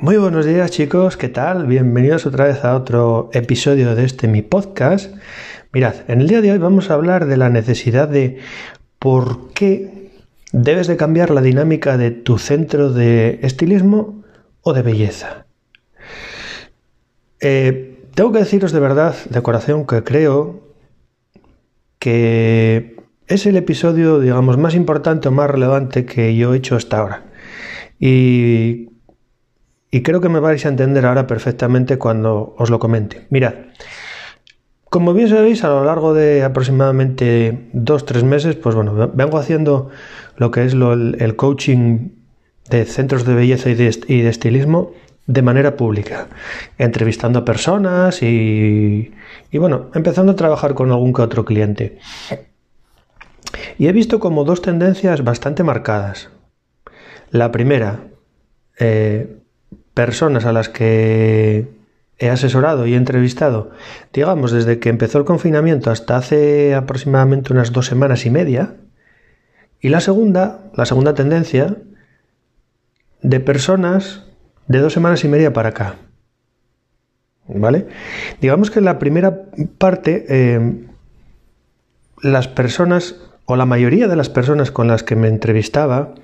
Muy buenos días chicos, ¿qué tal? Bienvenidos otra vez a otro episodio de este mi podcast. Mirad, en el día de hoy vamos a hablar de la necesidad de por qué debes de cambiar la dinámica de tu centro de estilismo o de belleza. Eh, tengo que deciros de verdad, de corazón, que creo que es el episodio, digamos, más importante o más relevante que yo he hecho hasta ahora. Y y creo que me vais a entender ahora perfectamente cuando os lo comente. Mirad, como bien sabéis, a lo largo de aproximadamente dos, tres meses, pues bueno, vengo haciendo lo que es el coaching de centros de belleza y de, estilismo de manera pública, entrevistando a personas y, y, bueno, empezando a trabajar con algún que otro cliente. Y he visto como dos tendencias bastante marcadas. La primera, eh, personas a las que he asesorado y entrevistado, digamos, desde que empezó el confinamiento hasta hace aproximadamente unas dos semanas y media. Y la segunda, la segunda tendencia, de personas de dos semanas y media para acá. ¿Vale? Digamos que en la primera parte, eh, las personas, o la mayoría de las personas con las que me entrevistaba,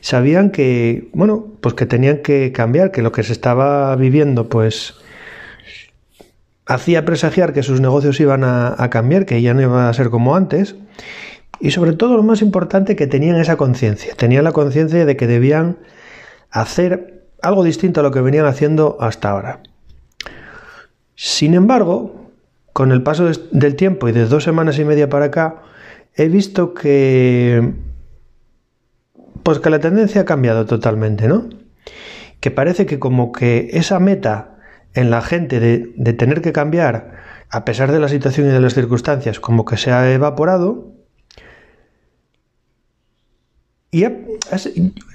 sabían que, bueno, pues que tenían que cambiar, que lo que se estaba viviendo, pues hacía presagiar que sus negocios iban a, cambiar, que ya no iba a ser como antes. Y sobre todo lo más importante, que tenían esa conciencia, tenían la conciencia de que debían hacer algo distinto a lo que venían haciendo hasta ahora. Sin embargo, con el paso del tiempo y de dos semanas y media para acá, he visto que pues que la tendencia ha cambiado totalmente, ¿no? Que parece que como que esa meta en la gente de, tener que cambiar a pesar de la situación y de las circunstancias, como que se ha evaporado. Y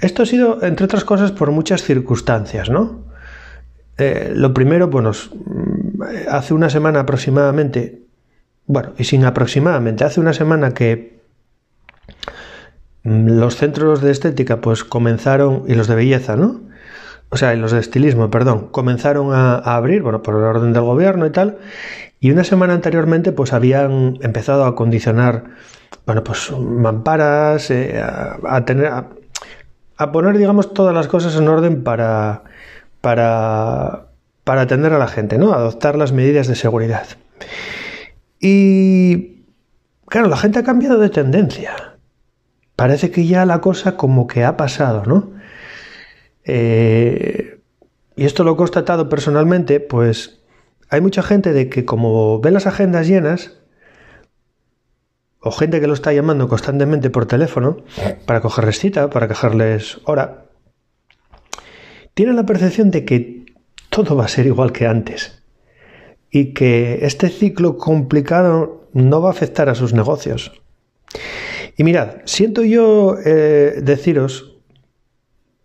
esto ha sido, entre otras cosas, por muchas circunstancias, ¿no? Eh, lo primero, bueno, hace una semana aproximadamente, bueno, y sin aproximadamente, hace una semana que Mm, los centros de estética pues comenzaron, y los de belleza, ¿no? O sea, y los de estilismo, perdón, comenzaron a, abrir, bueno, por el orden del gobierno y tal, y una semana anteriormente pues habían empezado a condicionar, bueno, pues mamparas, eh, a, tener, a, poner, digamos, todas las cosas en orden para, para, para atender a la gente, ¿no? Adoptar las medidas de seguridad. Y, claro, la gente ha cambiado de tendencia parece que ya la cosa como que ha pasado, ¿no? Eh, y esto lo he constatado personalmente, pues hay mucha gente de que como ve las agendas llenas, o gente que lo está llamando constantemente por teléfono para cogerles cita, para cogerles hora, tiene la percepción de que todo va a ser igual que antes y que este ciclo complicado no va a afectar a sus negocios. Y mirad, siento yo eh, deciros,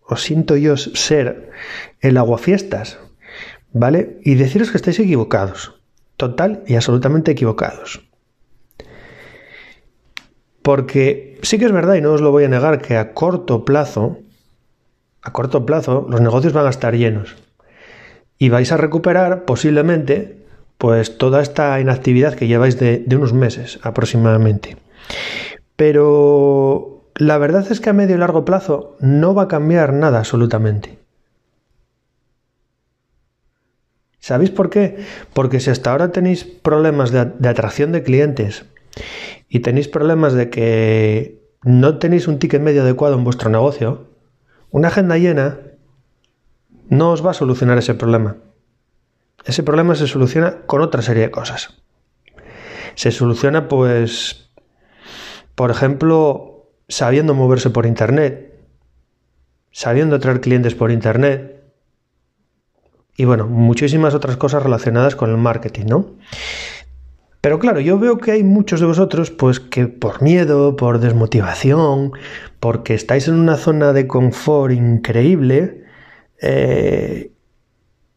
o siento yo ser el aguafiestas, ¿vale? Y deciros que estáis equivocados, total y absolutamente equivocados. Porque sí que es verdad, y no os lo voy a negar, que a corto plazo, a corto plazo, los negocios van a estar llenos. Y vais a recuperar posiblemente, pues, toda esta inactividad que lleváis de, de unos meses aproximadamente. Pero la verdad es que a medio y largo plazo no va a cambiar nada absolutamente. ¿Sabéis por qué? Porque si hasta ahora tenéis problemas de, atracción de clientes y tenéis problemas de que no tenéis un ticket medio adecuado en vuestro negocio, una agenda llena no os va a solucionar ese problema. Ese problema se soluciona con otra serie de cosas. Se soluciona pues por ejemplo, sabiendo moverse por Internet, sabiendo atraer clientes por Internet y bueno, muchísimas otras cosas relacionadas con el marketing, ¿no? Pero claro, yo veo que hay muchos de vosotros, pues que por miedo, por desmotivación, porque estáis en una zona de confort increíble, eh,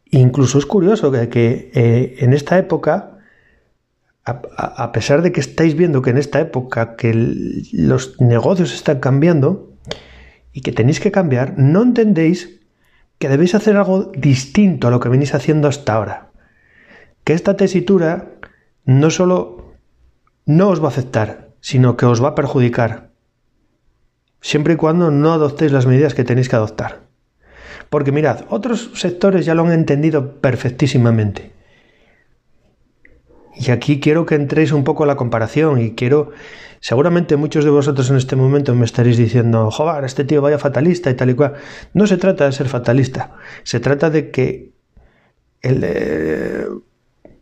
incluso es curioso que, eh, en esta época a, pesar de que estáis viendo que en esta época que los negocios están cambiando y que tenéis que cambiar, no entendéis que debéis hacer algo distinto a lo que venís haciendo hasta ahora. Que esta tesitura no solo no os va a aceptar, sino que os va a perjudicar. Siempre y cuando no adoptéis las medidas que tenéis que adoptar. Porque mirad, otros sectores ya lo han entendido perfectísimamente. Y aquí quiero que entréis un poco a la comparación y quiero, seguramente muchos de vosotros en este momento me estaréis diciendo, joder, este tío vaya fatalista y tal y cual. No se trata de ser fatalista, se trata de que el, eh,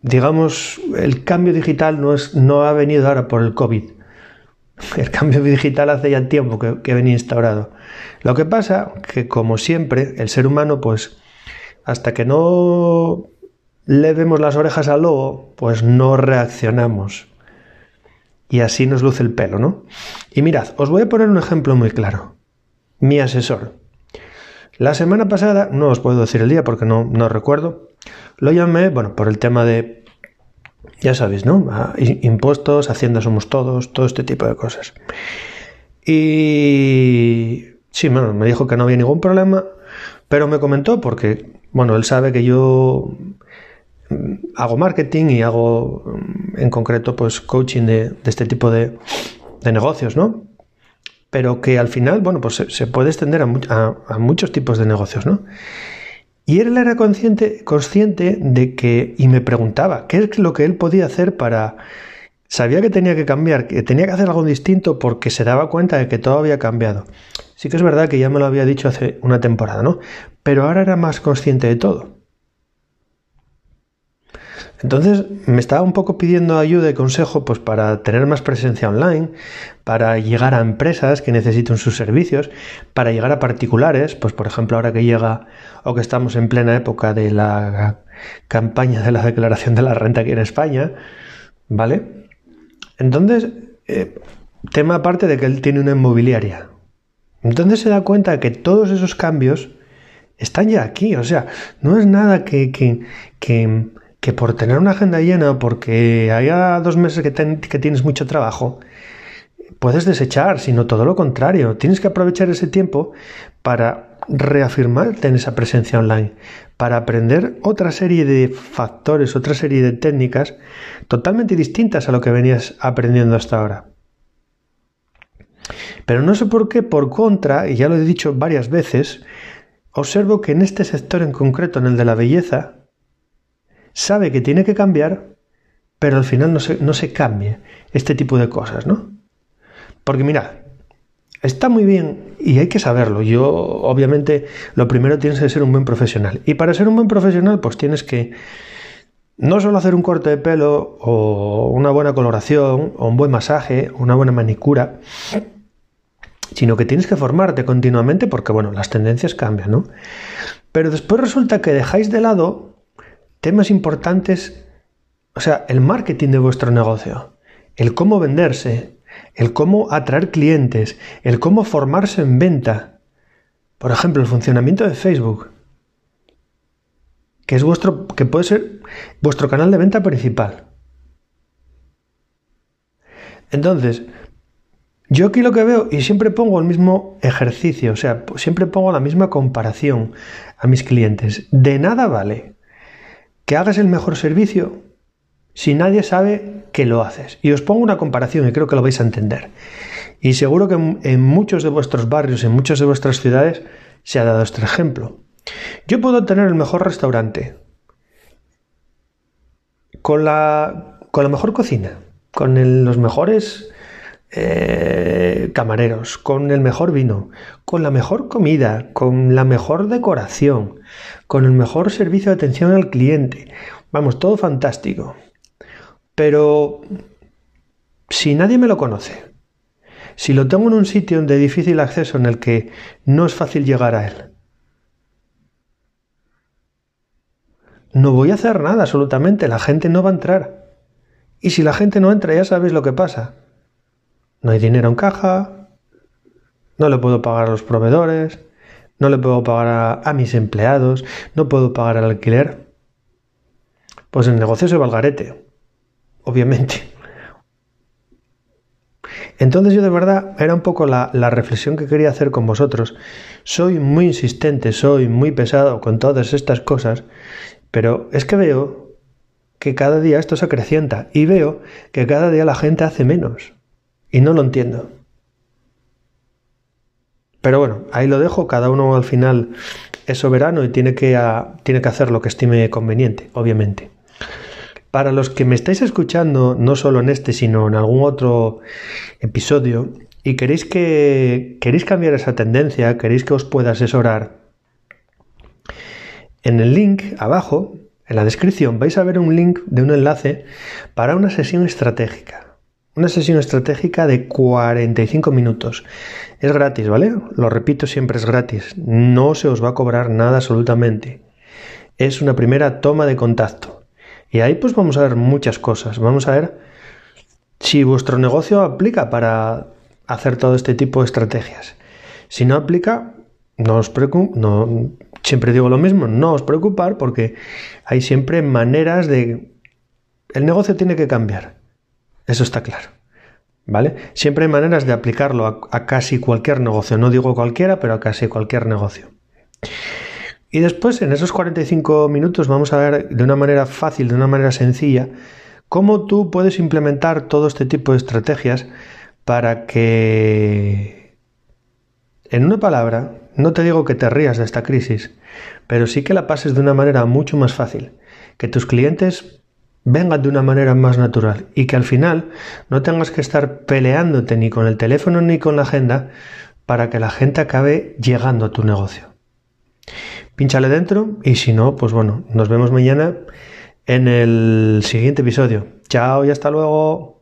digamos, el cambio digital no, es, no ha venido ahora por el COVID. El cambio digital hace ya tiempo que, que venía instaurado. Lo que pasa que, como siempre, el ser humano, pues, hasta que no le vemos las orejas al lobo, pues no reaccionamos. Y así nos luce el pelo, ¿no? Y mirad, os voy a poner un ejemplo muy claro. Mi asesor. La semana pasada, no os puedo decir el día porque no, no recuerdo, lo llamé, bueno, por el tema de, ya sabéis, ¿no? Impuestos, Hacienda somos todos, todo este tipo de cosas. Y sí, bueno, me dijo que no había ningún problema, pero me comentó porque, bueno, él sabe que yo hago marketing y hago mm, en concreto pues coaching de, este tipo de, negocios, ¿no? Pero que al final, bueno, pues se, puede extender a, muchos tipos de negocios, ¿no? Y él era consciente, consciente de que, y me preguntaba, ¿qué es lo que él podía hacer para... Sabía que tenía que cambiar, que tenía que hacer algo distinto porque se daba cuenta de que todo había cambiado. Sí que es verdad que ya me lo había dicho hace una temporada, ¿no? Pero ahora era más consciente de todo. Entonces me estaba un poco pidiendo ayuda y consejo pues para tener más presencia online, para llegar a empresas que necesiten sus servicios, para llegar a particulares, pues por ejemplo ahora que llega o que estamos en plena época de la campaña de la declaración de la renta aquí en España, ¿vale? Entonces, eh, tema aparte de que él tiene una inmobiliaria. Entonces se da cuenta de que todos esos cambios están ya aquí, o sea, no es nada que, que, que que por tener una agenda llena, porque haya dos meses que, que tienes mucho trabajo, puedes desechar, sino todo lo contrario. Tienes que aprovechar ese tiempo para reafirmarte en esa presencia online, para aprender otra serie de factores, otra serie de técnicas totalmente distintas a lo que venías aprendiendo hasta ahora. Pero no sé por qué, por contra, y ya lo he dicho varias veces, observo que en este sector en concreto, en el de la belleza, sabe que tiene que cambiar, pero al final no se, no se cambie este tipo de cosas, ¿no? Porque mirad, está muy bien y hay que saberlo. Yo, obviamente, lo primero tienes que ser un buen profesional. Y para ser un buen profesional, pues tienes que no solo hacer un corte de pelo o una buena coloración o un buen masaje, una buena manicura, sino que tienes que formarte continuamente porque, bueno, las tendencias cambian, ¿no? Pero después resulta que dejáis de lado temas importantes, o sea, el marketing de vuestro negocio, el cómo venderse, el cómo atraer clientes, el cómo formarse en venta. Por ejemplo, el funcionamiento de Facebook, que es vuestro que puede ser vuestro canal de venta principal. Entonces, yo aquí lo que veo, y siempre pongo el mismo ejercicio, o sea, siempre pongo la misma comparación a mis clientes. De nada vale que hagas el mejor servicio si nadie sabe que lo haces. Y os pongo una comparación y creo que lo vais a entender. Y seguro que en muchos de vuestros barrios, en muchas de vuestras ciudades, se ha dado este ejemplo. Yo puedo tener el mejor restaurante, con la, con la mejor cocina, con los mejores eh, camareros, con el mejor vino, con la mejor comida, con la mejor decoración, con el mejor servicio de atención al cliente. Vamos, todo fantástico. Pero si nadie me lo conoce, si lo tengo en un sitio de difícil acceso en el que no es fácil llegar a él, no voy a hacer nada absolutamente, la gente no va a entrar. Y si la gente no entra, ya sabéis lo que pasa. No hay dinero en caja, no le puedo pagar a los proveedores, no le puedo pagar a, mis empleados, no puedo pagar al alquiler. Pues el negocio se va al garete, obviamente. Entonces yo de verdad era un poco la, la, reflexión que quería hacer con vosotros. Soy muy insistente, soy muy pesado con todas estas cosas, pero es que veo que cada día esto se acrecienta y veo que cada día la gente hace menos. Y no lo entiendo. Pero bueno, ahí lo dejo, cada uno al final es soberano y tiene que, tiene que hacer lo que estime conveniente, obviamente. Para los que me estáis escuchando, no solo en este, sino en algún otro episodio, y queréis que queréis cambiar esa tendencia, queréis que os pueda asesorar, en el link abajo, en la descripción, vais a ver un link de un enlace para una sesión estratégica. Una sesión estratégica de 45 minutos. Es gratis, ¿vale? Lo repito, siempre es gratis. No se os va a cobrar nada absolutamente. Es una primera toma de contacto. Y ahí pues vamos a ver muchas cosas. Vamos a ver si vuestro negocio aplica para hacer todo este tipo de estrategias. Si no aplica, no os preocupéis, no, siempre digo lo mismo, no os preocupar porque hay siempre maneras de... El negocio tiene que cambiar. Eso está claro. ¿Vale? Siempre hay maneras de aplicarlo a, a casi cualquier negocio. No digo cualquiera, pero a casi cualquier negocio. Y después, en esos 45 minutos, vamos a ver de una manera fácil, de una manera sencilla, cómo tú puedes implementar todo este tipo de estrategias para que, en una palabra, no te digo que te rías de esta crisis, pero sí que la pases de una manera mucho más fácil, que tus clientes vengan de una manera más natural y que al final no tengas que estar peleándote ni con el teléfono ni con la agenda para que la gente acabe llegando a tu negocio. Pínchale dentro y si no, pues bueno, nos vemos mañana en el siguiente episodio. Chao y hasta luego.